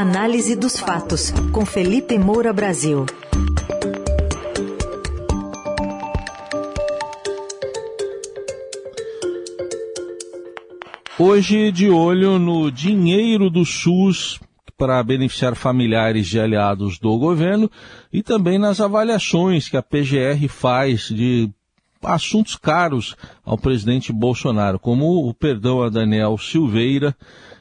Análise dos fatos, com Felipe Moura Brasil. Hoje, de olho no dinheiro do SUS para beneficiar familiares de aliados do governo e também nas avaliações que a PGR faz de assuntos caros ao presidente Bolsonaro, como o perdão a Daniel Silveira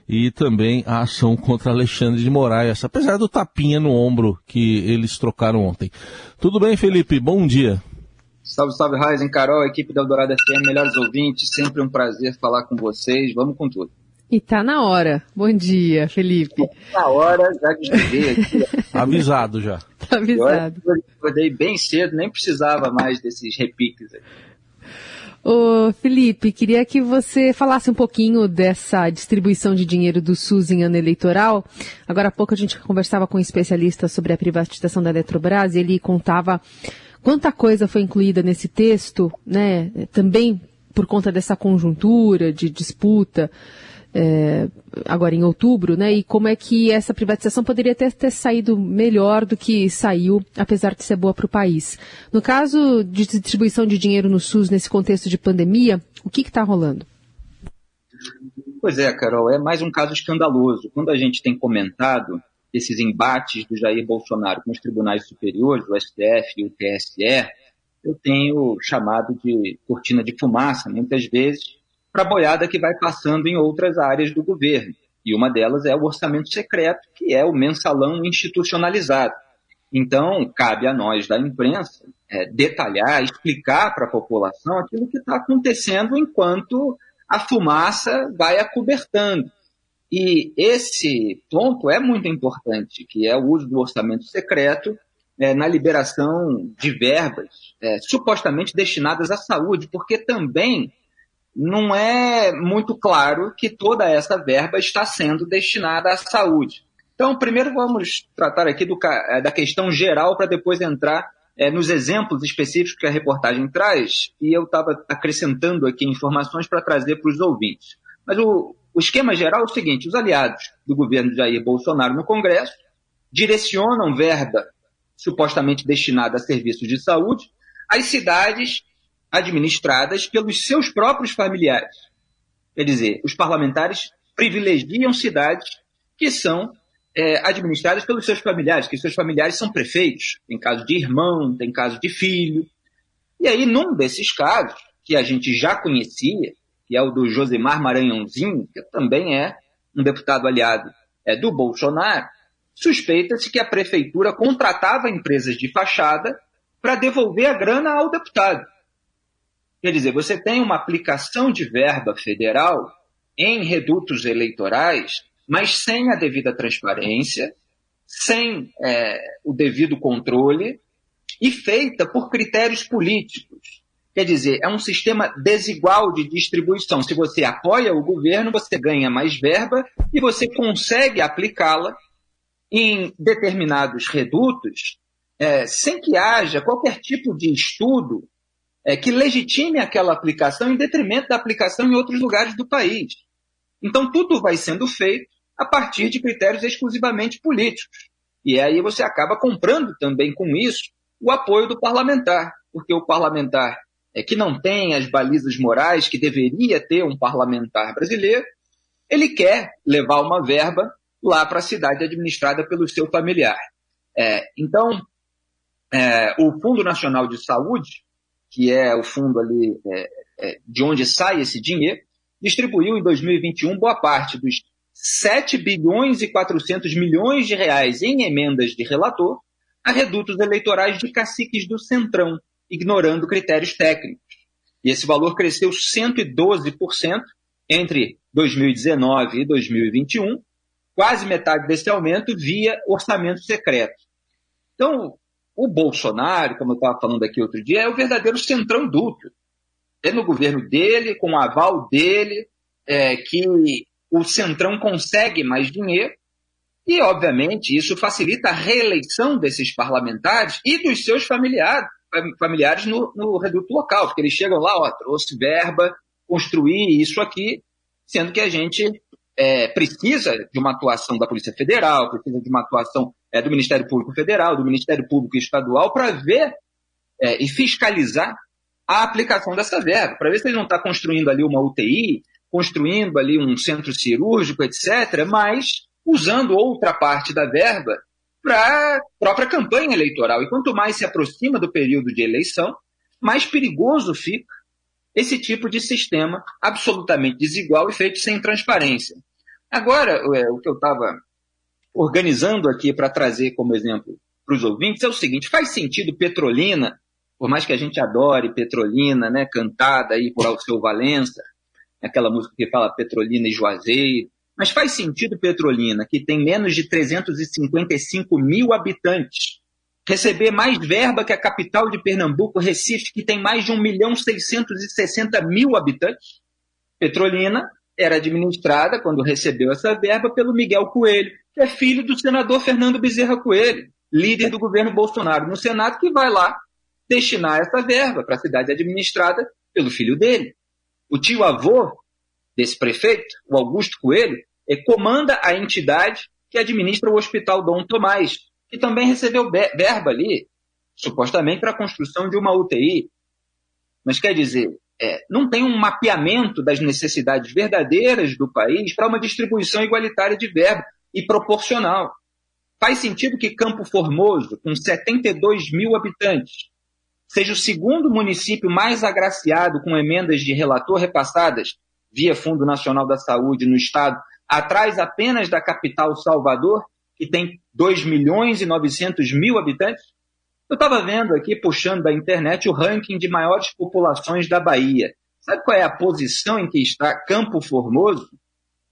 e também a ação contra Alexandre de Moraes, apesar do tapinha no ombro que eles trocaram ontem. Tudo bem, Felipe? Bom dia. Salve, salve, Raizen, Carol, equipe da Eldorado FM, melhores ouvintes, sempre um prazer falar com vocês, vamos com tudo. E tá na hora. Bom dia, Felipe. Tá na hora, já desliguei aqui. Avisado já. Tá avisado. Eu acordei bem cedo, nem precisava mais desses repiques aí. Ô, Felipe, queria que você falasse um pouquinho dessa distribuição de dinheiro do SUS em ano eleitoral. Agora há pouco a gente conversava com um especialista sobre a privatização da Eletrobras e ele contava quanta coisa foi incluída nesse texto, né? Também por conta dessa conjuntura de disputa é, agora em outubro, né? E como é que essa privatização poderia ter, ter saído melhor do que saiu, apesar de ser boa para o país. No caso de distribuição de dinheiro no SUS nesse contexto de pandemia, o que está rolando? Pois é, Carol, é mais um caso escandaloso. Quando a gente tem comentado esses embates do Jair Bolsonaro com os tribunais superiores, o STF e o TSE, eu tenho chamado de cortina de fumaça, muitas vezes, para a boiada que vai passando em outras áreas do governo. E uma delas é o orçamento secreto, que é o mensalão institucionalizado. Então, cabe a nós da imprensa é, detalhar, explicar para a população aquilo que está acontecendo enquanto a fumaça vai acobertando. E esse ponto é muito importante, que é o uso do orçamento secreto é, na liberação de verbas é, supostamente destinadas à saúde, porque também não é muito claro que toda essa verba está sendo destinada à saúde. Então, primeiro vamos tratar aqui do, é, da questão geral para depois entrar é, nos exemplos específicos que a reportagem traz, e eu estava acrescentando aqui informações para trazer para os ouvintes. Mas o, o esquema geral é o seguinte: os aliados do governo Jair Bolsonaro no Congresso direcionam verba supostamente destinada a serviços de saúde às cidades administradas pelos seus próprios familiares. Quer dizer, os parlamentares privilegiam cidades que são é, administradas pelos seus familiares, que seus familiares são prefeitos. Tem caso de irmão, tem caso de filho. E aí, num desses casos, que a gente já conhecia, que é o do Josemar Maranhãozinho, que também é um deputado aliado é, do Bolsonaro, suspeita-se que a prefeitura contratava empresas de fachada para devolver a grana ao deputado. Quer dizer, você tem uma aplicação de verba federal em redutos eleitorais, mas sem a devida transparência, sem é, o devido controle e feita por critérios políticos. Quer dizer, é um sistema desigual de distribuição. Se você apoia o governo, você ganha mais verba e você consegue aplicá-la em determinados redutos é, sem que haja qualquer tipo de estudo é, que legitime aquela aplicação em detrimento da aplicação em outros lugares do país. Então, tudo vai sendo feito a partir de critérios exclusivamente políticos. E aí você acaba comprando também com isso o apoio do parlamentar, porque o parlamentar é, que não tem as balizas morais que deveria ter um parlamentar brasileiro, ele quer levar uma verba lá para a cidade administrada pelo seu familiar. É, então, é, o Fundo Nacional de Saúde, que é o fundo ali é, é, de onde sai esse dinheiro, distribuiu em 2021 boa parte dos 7 bilhões e 400 milhões de reais em emendas de relator a redutos eleitorais de caciques do Centrão, ignorando critérios técnicos. E esse valor cresceu 112% entre 2019 e 2021, quase metade desse aumento via orçamento secreto. Então, o Bolsonaro, como eu estava falando aqui outro dia, é o verdadeiro centrão duplo. É no governo dele, com o aval dele, é, que o centrão consegue mais dinheiro e, obviamente, isso facilita a reeleição desses parlamentares e dos seus familiares, familiares no, no reduto local, porque eles chegam lá, ó, trouxe verba, construir isso aqui, sendo que a gente é, precisa de uma atuação da Polícia Federal, precisa de uma atuação é, do Ministério Público Federal, do Ministério Público Estadual, para ver é, e fiscalizar a aplicação dessa verba, para ver se ele não está construindo ali uma UTI, construindo ali um centro cirúrgico, etc., mas usando outra parte da verba para a própria campanha eleitoral. E quanto mais se aproxima do período de eleição, mais perigoso fica esse tipo de sistema absolutamente desigual e feito sem transparência. Agora, é, o que eu estava organizando aqui para trazer como exemplo para os ouvintes é o seguinte: faz sentido Petrolina, por mais que a gente adore Petrolina, né, cantada aí por Alceu Valença, aquela música que fala Petrolina e Juazeiro, mas faz sentido Petrolina, que tem menos de 355 mil habitantes, receber mais verba que a capital de Pernambuco, Recife, que tem mais de 1 milhão 660 mil habitantes? Petrolina era administrada, quando recebeu essa verba, pelo Miguel Coelho, que é filho do senador Fernando Bezerra Coelho, líder do governo Bolsonaro no Senado, que vai lá destinar essa verba para a cidade administrada pelo filho dele. O tio-avô desse prefeito, o Augusto Coelho, é, comanda a entidade que administra o Hospital Dom Tomás, que também recebeu verba ali, supostamente para a construção de uma UTI. Mas quer dizer, é, não tem um mapeamento das necessidades verdadeiras do país para uma distribuição igualitária de verba e proporcional. Faz sentido que Campo Formoso, com 72 mil habitantes, seja o segundo município mais agraciado com emendas de relator repassadas via Fundo Nacional da Saúde no Estado, atrás apenas da capital Salvador, que tem 2 milhões e 900 mil habitantes? Eu estava vendo aqui, puxando da internet, o ranking de maiores populações da Bahia. Sabe qual é a posição em que está Campo Formoso?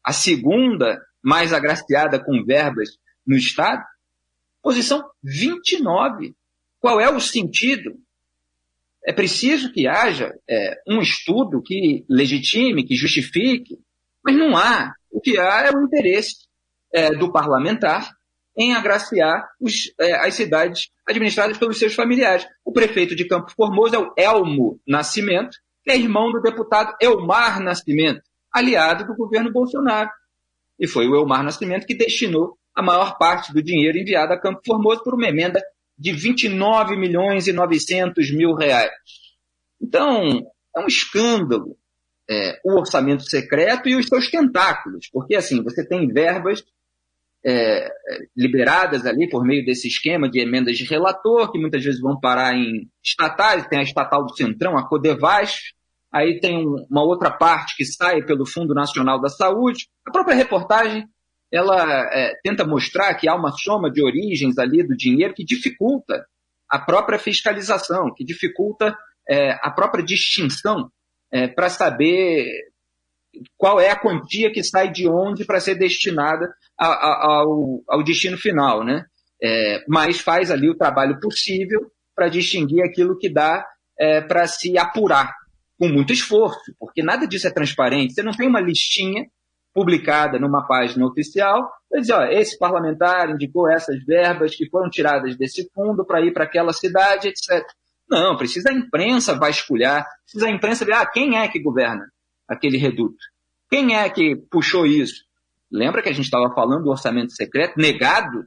A segunda mais agraciada com verbas no Estado? Posição 29. Qual é o sentido? É preciso que haja é, um estudo que legitime, que justifique, mas não há. O que há é o interesse é, do parlamentar em agraciar os, é, as cidades administradas pelos seus familiares. O prefeito de Campo Formoso é o Elmo Nascimento, que é irmão do deputado Elmar Nascimento, aliado do governo Bolsonaro. E foi o Elmar Nascimento que destinou a maior parte do dinheiro enviado a Campo Formoso por uma emenda de 29 milhões e 900 mil reais. Então, é um escândalo é, o orçamento secreto e os seus tentáculos, porque assim, você tem verbas é, liberadas ali por meio desse esquema de emendas de relator, que muitas vezes vão parar em estatais, tem a estatal do Centrão, a Codevas, aí tem uma outra parte que sai pelo Fundo Nacional da Saúde. A própria reportagem ela é, tenta mostrar que há uma soma de origens ali do dinheiro que dificulta a própria fiscalização, que dificulta é, a própria distinção é, para saber qual é a quantia que sai de onde para ser destinada a, a, ao, ao, destino final, né? É, mas faz ali o trabalho possível para distinguir aquilo que dá é, para se apurar com muito esforço, porque nada disso é transparente. Você não tem uma listinha publicada numa página oficial, dizer, ó, esse parlamentar indicou essas verbas que foram tiradas desse fundo para ir para aquela cidade, etc. Não, precisa a imprensa vasculhar, precisa a imprensa ver, ah, quem é que governa aquele reduto? Quem é que puxou isso? Lembra que a gente estava falando do orçamento secreto negado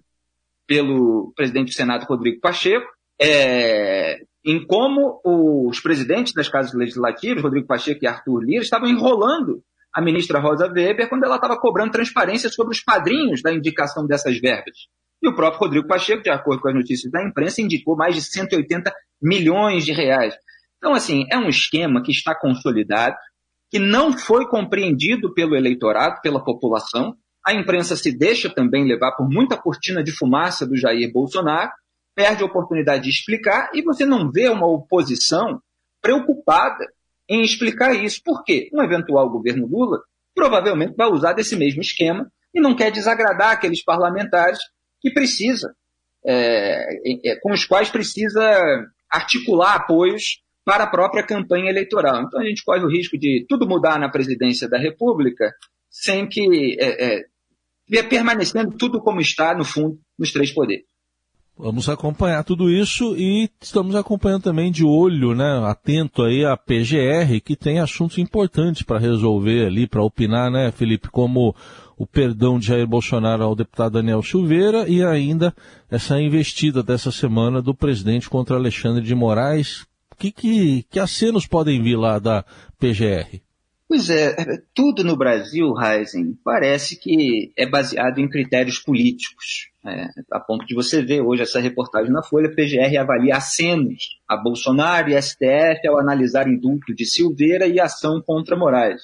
pelo presidente do Senado, Rodrigo Pacheco, é, em como os presidentes das casas legislativas, Rodrigo Pacheco e Arthur Lira, estavam enrolando a ministra Rosa Weber quando ela estava cobrando transparência sobre os padrinhos da indicação dessas verbas. E o próprio Rodrigo Pacheco, de acordo com as notícias da imprensa, indicou mais de 180 milhões de reais. Então, assim, é um esquema que está consolidado, que não foi compreendido pelo eleitorado, pela população. A imprensa se deixa também levar por muita cortina de fumaça do Jair Bolsonaro, perde a oportunidade de explicar e você não vê uma oposição preocupada em explicar isso. Por quê? Um eventual governo Lula provavelmente vai usar desse mesmo esquema e não quer desagradar aqueles parlamentares que precisa, é, é, com os quais precisa articular apoios para a própria campanha eleitoral. Então a gente corre o risco de tudo mudar na presidência da República sem que é, é, permanecendo tudo como está, no fundo, nos três poderes. Vamos acompanhar tudo isso e estamos acompanhando também de olho, né, atento aí a PGR, que tem assuntos importantes para resolver ali, para opinar, né, Felipe, como o perdão de Jair Bolsonaro ao deputado Daniel Silveira e ainda essa investida dessa semana do presidente contra Alexandre de Moraes. Que, que, que acenos podem vir lá da PGR? Pois é, tudo no Brasil, Heisen, parece que é baseado em critérios políticos. É, a ponto de você ver hoje essa reportagem na Folha, PGR avalia acenos a Bolsonaro e STF ao analisar indulto de Silveira e ação contra Moraes.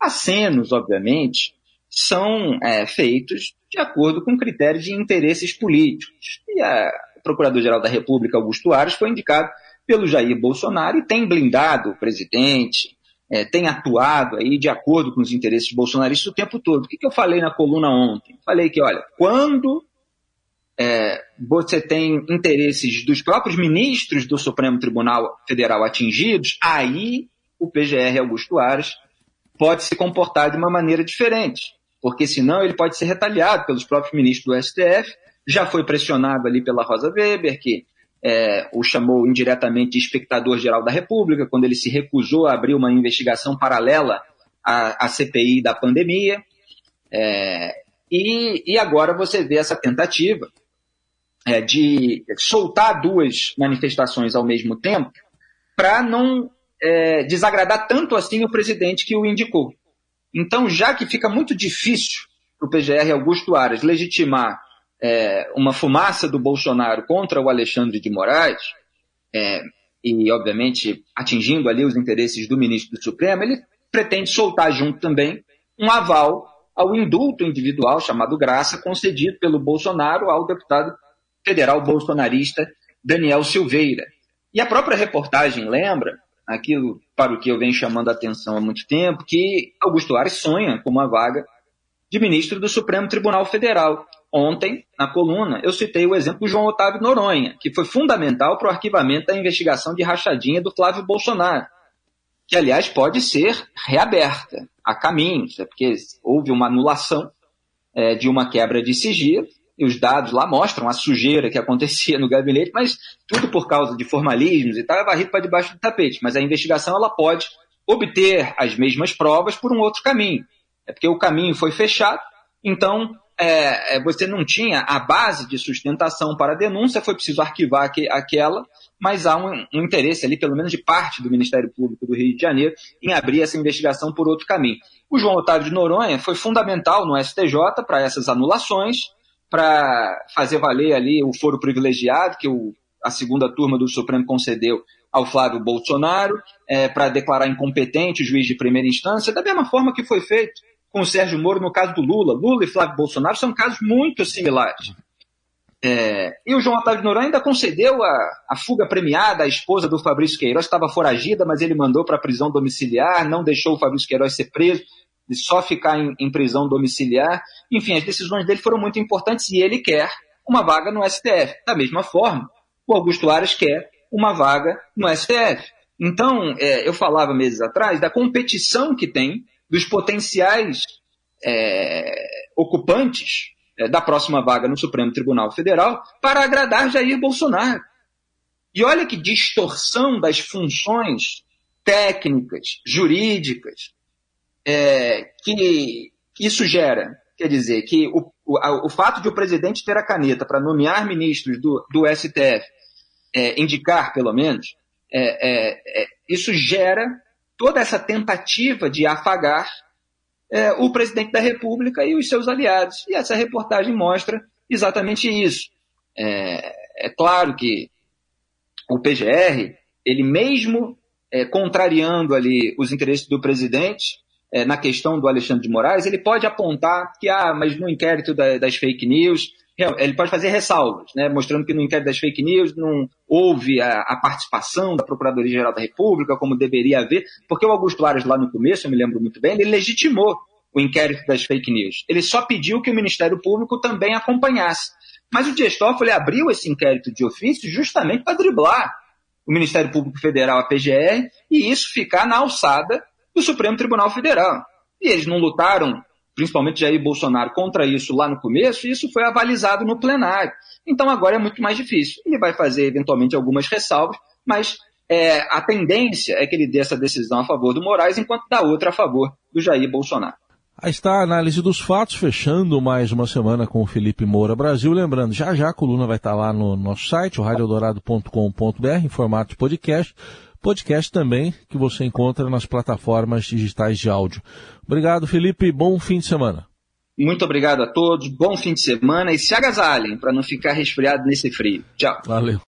Acenos, obviamente, são é, feitos de acordo com critérios de interesses políticos. E a Procurador-Geral da República, Augusto Aras, foi indicado pelo Jair Bolsonaro e tem blindado o presidente, é, tem atuado aí de acordo com os interesses bolsonaristas o tempo todo. O que, que eu falei na coluna ontem? Falei que, olha, quando é, você tem interesses dos próprios ministros do Supremo Tribunal Federal atingidos, aí o PGR Augusto Aras pode se comportar de uma maneira diferente porque senão ele pode ser retaliado pelos próprios ministros do STF. Já foi pressionado ali pela Rosa Weber, que é, o chamou indiretamente de espectador geral da República, quando ele se recusou a abrir uma investigação paralela à, à CPI da pandemia. É, e, e, agora você vê essa tentativa é, de soltar duas manifestações ao mesmo tempo para não é, desagradar tanto assim o presidente que o indicou. Então, já que fica muito difícil para o PGR Augusto Aras legitimar é, uma fumaça do Bolsonaro contra o Alexandre de Moraes, é, e obviamente atingindo ali os interesses do ministro do Supremo, ele pretende soltar junto também um aval ao indulto individual chamado Graça, concedido pelo Bolsonaro ao deputado federal bolsonarista Daniel Silveira. E a própria reportagem lembra aquilo para o que eu venho chamando a atenção há muito tempo, que Augusto Ares sonha com uma vaga de ministro do Supremo Tribunal Federal. Ontem, na coluna, eu citei o exemplo do João Otávio Noronha, que foi fundamental para o arquivamento da investigação de rachadinha do Flávio Bolsonaro, que, aliás, pode ser reaberta a caminhos, porque houve uma anulação é, de uma quebra de sigilo, e os dados lá mostram a sujeira que acontecia no gabinete, mas tudo por causa de formalismos e tal é varrido para debaixo do tapete. Mas a investigação ela pode obter as mesmas provas por um outro caminho. É porque o caminho foi fechado, então é, é você não tinha a base de sustentação para a denúncia, foi preciso arquivar que, aquela, mas há um, um, interesse ali, pelo menos de parte do Ministério Público do Rio de Janeiro, em abrir essa investigação por outro caminho. O João Otávio de Noronha foi fundamental no STJ para essas anulações, para fazer valer ali o foro privilegiado que o, a segunda turma do Supremo concedeu ao Flávio Bolsonaro, é, para declarar incompetente o juiz de primeira instância, da mesma forma que foi feito com o Sérgio Moro no caso do Lula. Lula e Flávio Bolsonaro são casos muito similares. É, e o João Otávio Noronha ainda concedeu a, a fuga premiada à esposa do Fabrício Queiroz, estava foragida, mas ele mandou para a prisão domiciliar, não deixou o Fabrício Queiroz ser preso de só ficar em, em, prisão domiciliar. Enfim, as decisões dele foram muito importantes e ele quer uma vaga no STF. Da mesma forma, o Augusto Aras quer uma vaga no STF. Então, é, eu falava meses atrás da competição que tem dos potenciais é, ocupantes é, da próxima vaga no Supremo Tribunal Federal para agradar Jair Bolsonaro. E olha que distorção das funções técnicas, jurídicas, é, que, isso gera? Quer dizer, que o, o, o, fato de o presidente ter a caneta para nomear ministros do, do STF, é, indicar pelo menos, é, é, isso gera toda essa tentativa de afagar é, o presidente da República e os seus aliados. E essa reportagem mostra exatamente isso. É, claro que o PGR, ele mesmo contrariando ali os interesses do presidente, é, na questão do Alexandre de Moraes, ele pode apontar que, ah, mas no inquérito da, das fake news, ele pode fazer ressalvas, né, mostrando que no inquérito das fake news não houve a, a participação da Procuradoria-Geral da República, como deveria haver, porque o Augusto Aras, lá no começo, eu me lembro muito bem, ele legitimou o inquérito das fake news. Ele só pediu que o Ministério Público também acompanhasse. Mas o Dias Toffoli abriu esse inquérito de ofício justamente para driblar o Ministério Público Federal, a PGR, e isso ficar na alçada do Supremo Tribunal Federal. E eles não lutaram principalmente Jair Bolsonaro, contra isso lá no começo, e isso foi avalizado no plenário. Então agora é muito mais difícil. Ele vai fazer eventualmente algumas ressalvas, mas é, a tendência é que ele dê essa decisão a favor do Moraes, enquanto dá outra a favor do Jair Bolsonaro. Aí está a análise dos fatos, fechando mais uma semana com o Felipe Moura Brasil. Lembrando, já já a coluna vai estar lá no nosso site, o radioeldorado.com.br, em formato de podcast. Podcast também que você encontra nas plataformas digitais de áudio. Obrigado, Felipe. Bom fim de semana. Muito obrigado a todos. Bom fim de semana e se agasalhem para não ficar resfriado nesse frio. Tchau. Valeu.